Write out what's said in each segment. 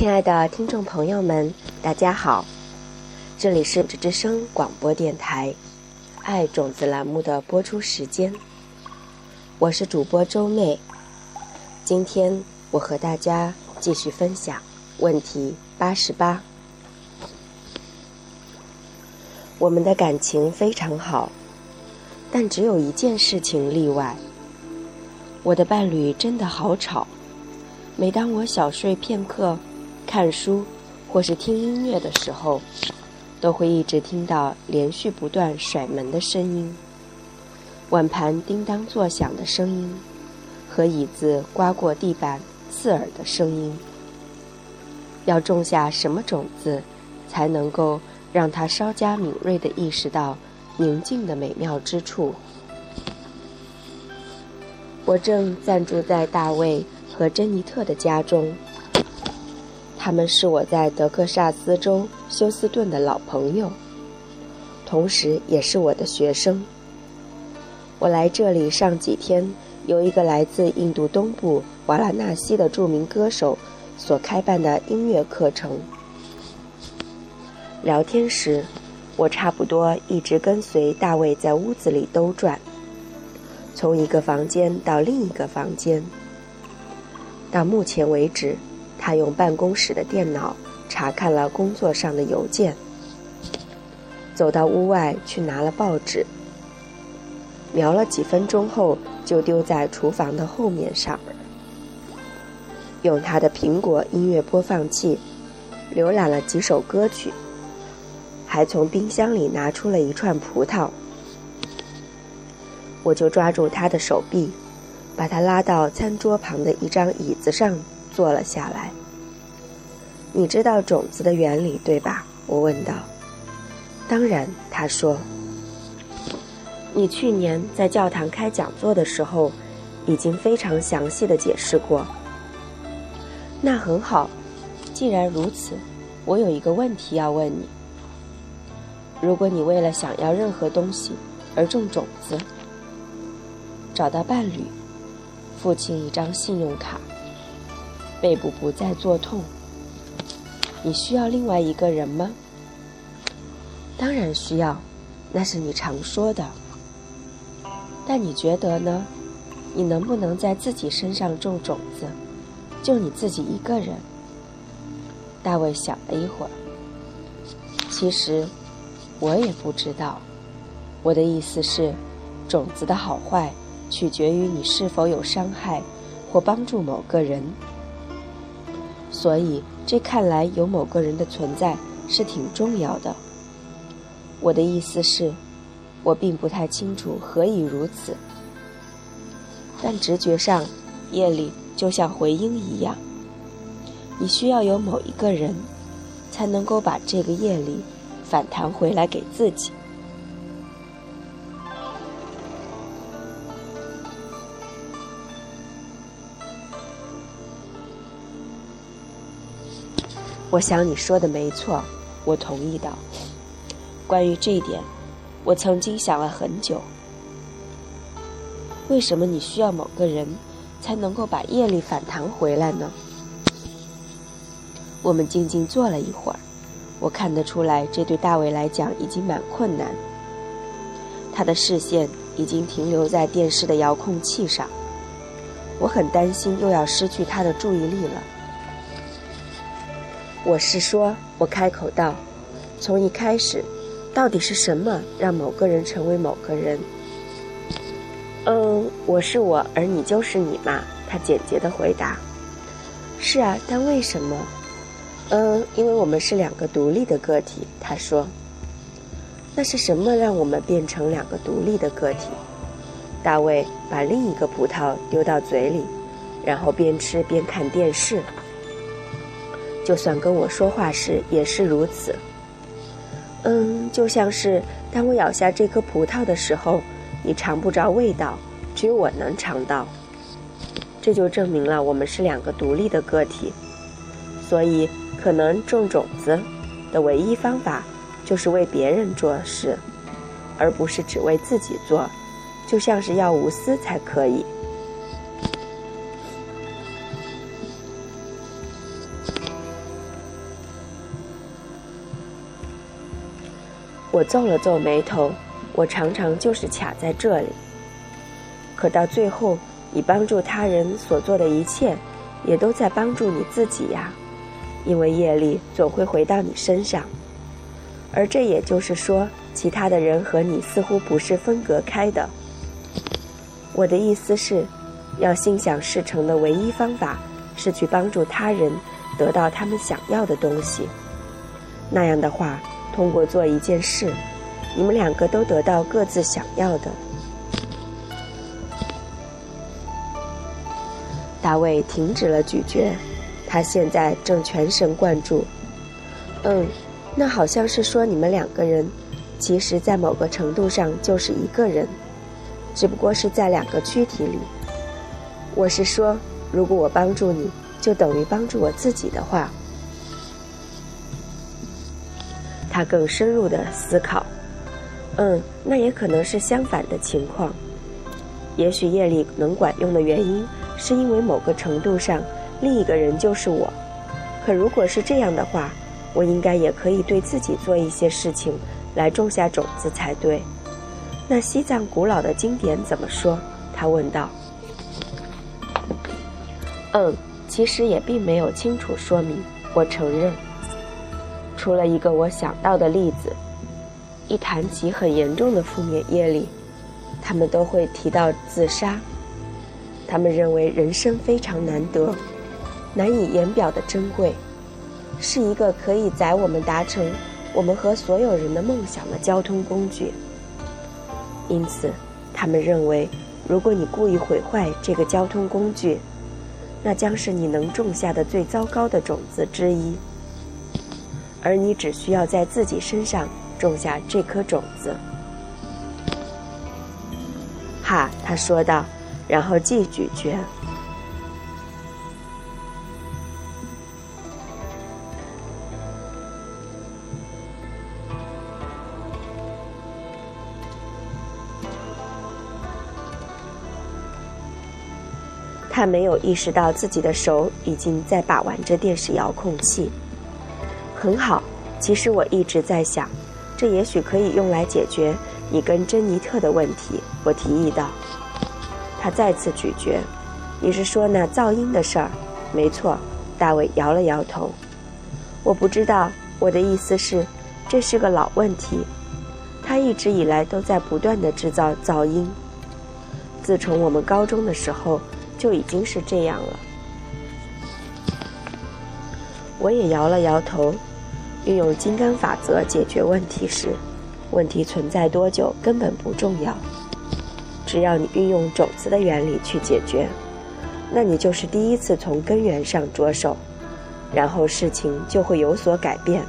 亲爱的听众朋友们，大家好，这里是之声广播电台《爱种子》栏目的播出时间，我是主播周妹。今天我和大家继续分享问题八十八。我们的感情非常好，但只有一件事情例外。我的伴侣真的好吵，每当我小睡片刻。看书或是听音乐的时候，都会一直听到连续不断甩门的声音、碗盘叮当作响的声音和椅子刮过地板刺耳的声音。要种下什么种子，才能够让他稍加敏锐地意识到宁静的美妙之处？我正暂住在大卫和珍妮特的家中。他们是我在德克萨斯州休斯顿的老朋友，同时也是我的学生。我来这里上几天，由一个来自印度东部瓦拉纳西的著名歌手所开办的音乐课程。聊天时，我差不多一直跟随大卫在屋子里兜转，从一个房间到另一个房间。到目前为止。他用办公室的电脑查看了工作上的邮件，走到屋外去拿了报纸，瞄了几分钟后就丢在厨房的后面上，用他的苹果音乐播放器浏览了几首歌曲，还从冰箱里拿出了一串葡萄。我就抓住他的手臂，把他拉到餐桌旁的一张椅子上。坐了下来。你知道种子的原理对吧？我问道。当然，他说。你去年在教堂开讲座的时候，已经非常详细的解释过。那很好。既然如此，我有一个问题要问你。如果你为了想要任何东西而种种子，找到伴侣，父亲一张信用卡。背部不再作痛，你需要另外一个人吗？当然需要，那是你常说的。但你觉得呢？你能不能在自己身上种种子？就你自己一个人？大卫想了一会儿。其实，我也不知道。我的意思是，种子的好坏取决于你是否有伤害或帮助某个人。所以，这看来有某个人的存在是挺重要的。我的意思是，我并不太清楚何以如此，但直觉上，夜里就像回音一样，你需要有某一个人，才能够把这个夜里反弹回来给自己。我想你说的没错，我同意道。关于这一点，我曾经想了很久。为什么你需要某个人，才能够把业力反弹回来呢？我们静静坐了一会儿，我看得出来，这对大卫来讲已经蛮困难。他的视线已经停留在电视的遥控器上，我很担心又要失去他的注意力了。我是说，我开口道：“从一开始，到底是什么让某个人成为某个人？”嗯，我是我，而你就是你嘛。他简洁的回答：“是啊，但为什么？”嗯，因为我们是两个独立的个体。他说：“那是什么让我们变成两个独立的个体？”大卫把另一个葡萄丢到嘴里，然后边吃边看电视。就算跟我说话时也是如此。嗯，就像是当我咬下这颗葡萄的时候，你尝不着味道，只有我能尝到。这就证明了我们是两个独立的个体。所以，可能种种子的唯一方法就是为别人做事，而不是只为自己做，就像是要无私才可以。我皱了皱眉头，我常常就是卡在这里。可到最后，你帮助他人所做的一切，也都在帮助你自己呀，因为业力总会回到你身上。而这也就是说，其他的人和你似乎不是分隔开的。我的意思是，要心想事成的唯一方法，是去帮助他人得到他们想要的东西。那样的话。通过做一件事，你们两个都得到各自想要的。大卫停止了咀嚼，他现在正全神贯注。嗯，那好像是说你们两个人，其实在某个程度上就是一个人，只不过是在两个躯体里。我是说，如果我帮助你，就等于帮助我自己的话。他更深入的思考，嗯，那也可能是相反的情况。也许夜里能管用的原因，是因为某个程度上，另一个人就是我。可如果是这样的话，我应该也可以对自己做一些事情，来种下种子才对。那西藏古老的经典怎么说？他问道。嗯，其实也并没有清楚说明。我承认。除了一个我想到的例子，一谈起很严重的负面业力，他们都会提到自杀。他们认为人生非常难得，难以言表的珍贵，是一个可以载我们达成我们和所有人的梦想的交通工具。因此，他们认为，如果你故意毁坏这个交通工具，那将是你能种下的最糟糕的种子之一。而你只需要在自己身上种下这颗种子。哈，他说道，然后继咀嚼。他没有意识到自己的手已经在把玩着电视遥控器。很好，其实我一直在想，这也许可以用来解决你跟珍妮特的问题。我提议道。他再次咀嚼。你是说那噪音的事儿？没错。大卫摇了摇头。我不知道。我的意思是，这是个老问题。他一直以来都在不断的制造噪音。自从我们高中的时候就已经是这样了。我也摇了摇头。运用金刚法则解决问题时，问题存在多久根本不重要。只要你运用种子的原理去解决，那你就是第一次从根源上着手，然后事情就会有所改变。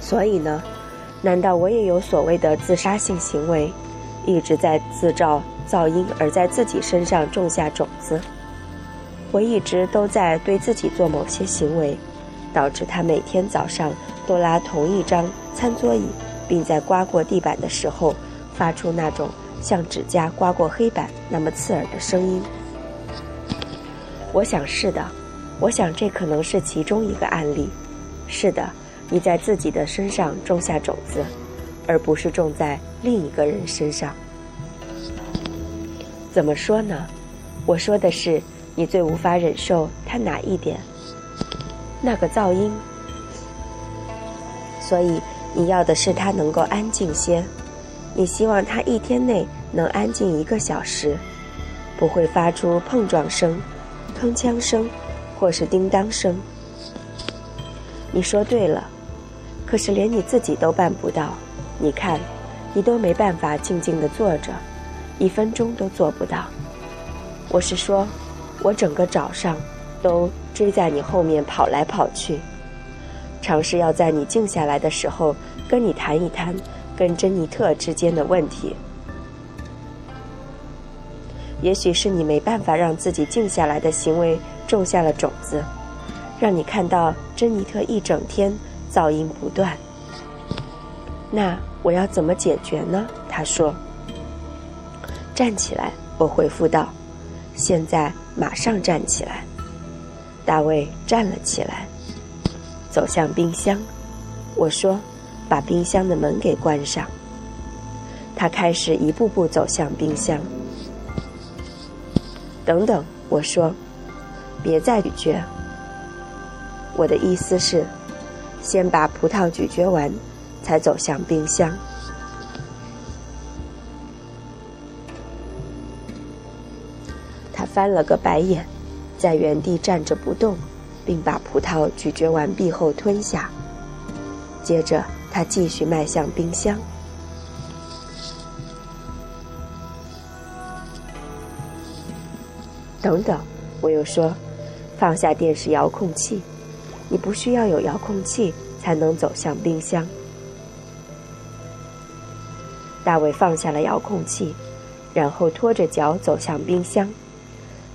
所以呢，难道我也有所谓的自杀性行为，一直在自造噪音，而在自己身上种下种子？我一直都在对自己做某些行为，导致他每天早上都拉同一张餐桌椅，并在刮过地板的时候发出那种像指甲刮过黑板那么刺耳的声音。我想是的，我想这可能是其中一个案例。是的，你在自己的身上种下种子，而不是种在另一个人身上。怎么说呢？我说的是。你最无法忍受他哪一点？那个噪音。所以你要的是他能够安静些。你希望他一天内能安静一个小时，不会发出碰撞声、铿锵声，或是叮当声。你说对了，可是连你自己都办不到。你看，你都没办法静静地坐着，一分钟都做不到。我是说。我整个早上都追在你后面跑来跑去，尝试要在你静下来的时候跟你谈一谈跟珍妮特之间的问题。也许是你没办法让自己静下来的行为种下了种子，让你看到珍妮特一整天噪音不断。那我要怎么解决呢？他说。站起来，我回复道。现在马上站起来！大卫站了起来，走向冰箱。我说：“把冰箱的门给关上。”他开始一步步走向冰箱。等等，我说：“别再咀嚼。”我的意思是，先把葡萄咀嚼完，才走向冰箱。翻了个白眼，在原地站着不动，并把葡萄咀嚼完毕后吞下。接着，他继续迈向冰箱。等等，我又说，放下电视遥控器。你不需要有遥控器才能走向冰箱。大卫放下了遥控器，然后拖着脚走向冰箱，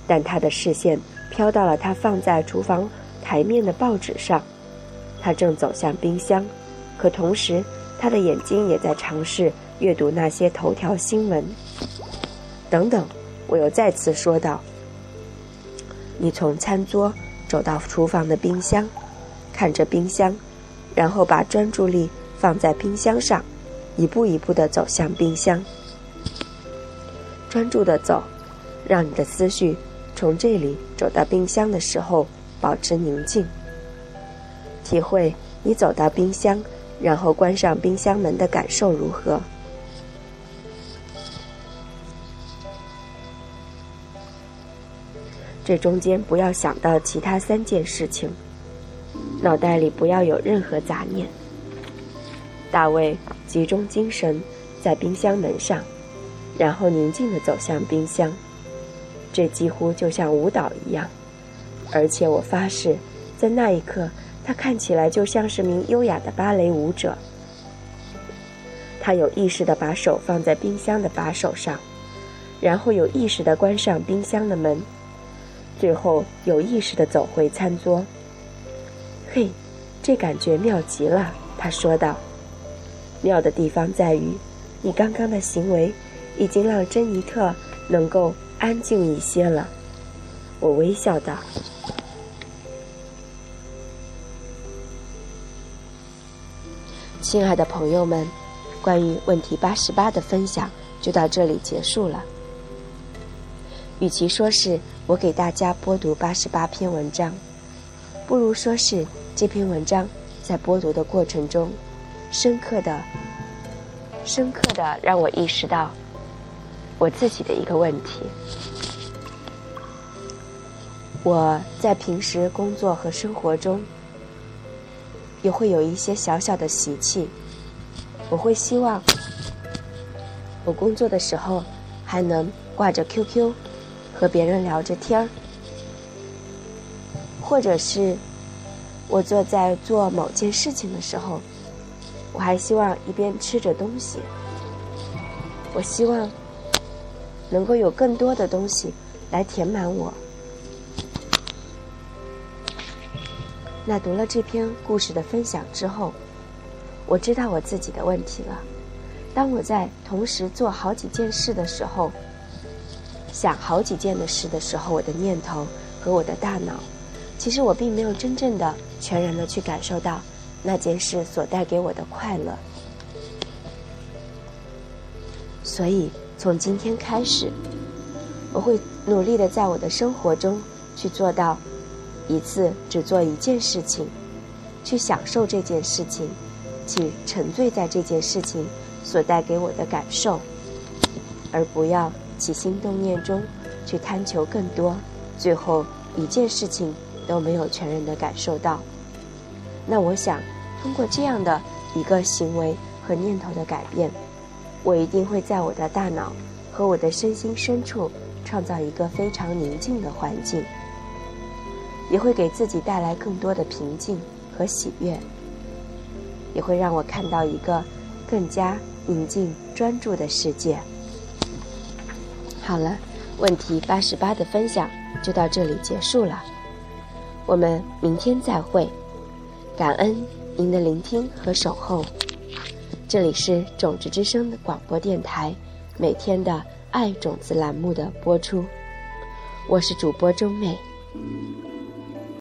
但他的视线飘到了他放在厨房台面的报纸上。他正走向冰箱，可同时他的眼睛也在尝试阅读那些头条新闻。等等，我又再次说道。你从餐桌走到厨房的冰箱，看着冰箱，然后把专注力放在冰箱上，一步一步地走向冰箱。专注地走，让你的思绪从这里走到冰箱的时候保持宁静。体会你走到冰箱，然后关上冰箱门的感受如何？这中间不要想到其他三件事情，脑袋里不要有任何杂念。大卫集中精神在冰箱门上，然后宁静地走向冰箱。这几乎就像舞蹈一样，而且我发誓，在那一刻，他看起来就像是名优雅的芭蕾舞者。他有意识地把手放在冰箱的把手上，然后有意识地关上冰箱的门。最后有意识地走回餐桌。嘿，这感觉妙极了，他说道。妙的地方在于，你刚刚的行为已经让珍妮特能够安静一些了。我微笑道。亲爱的朋友们，关于问题八十八的分享就到这里结束了。与其说是我给大家播读八十八篇文章，不如说是这篇文章在播读的过程中，深刻的、深刻的让我意识到我自己的一个问题。我在平时工作和生活中，也会有一些小小的习气。我会希望我工作的时候还能挂着 QQ。和别人聊着天儿，或者是我坐在做某件事情的时候，我还希望一边吃着东西。我希望能够有更多的东西来填满我。那读了这篇故事的分享之后，我知道我自己的问题了。当我在同时做好几件事的时候。想好几件的事的时候，我的念头和我的大脑，其实我并没有真正的、全然的去感受到那件事所带给我的快乐。所以，从今天开始，我会努力的在我的生活中去做到一次只做一件事情，去享受这件事情，去沉醉在这件事情所带给我的感受，而不要。起心动念中，去贪求更多，最后一件事情都没有全然的感受到。那我想，通过这样的一个行为和念头的改变，我一定会在我的大脑和我的身心深处创造一个非常宁静的环境，也会给自己带来更多的平静和喜悦，也会让我看到一个更加宁静专注的世界。好了，问题八十八的分享就到这里结束了，我们明天再会，感恩您的聆听和守候，这里是种子之声广播电台，每天的爱种子栏目的播出，我是主播钟美。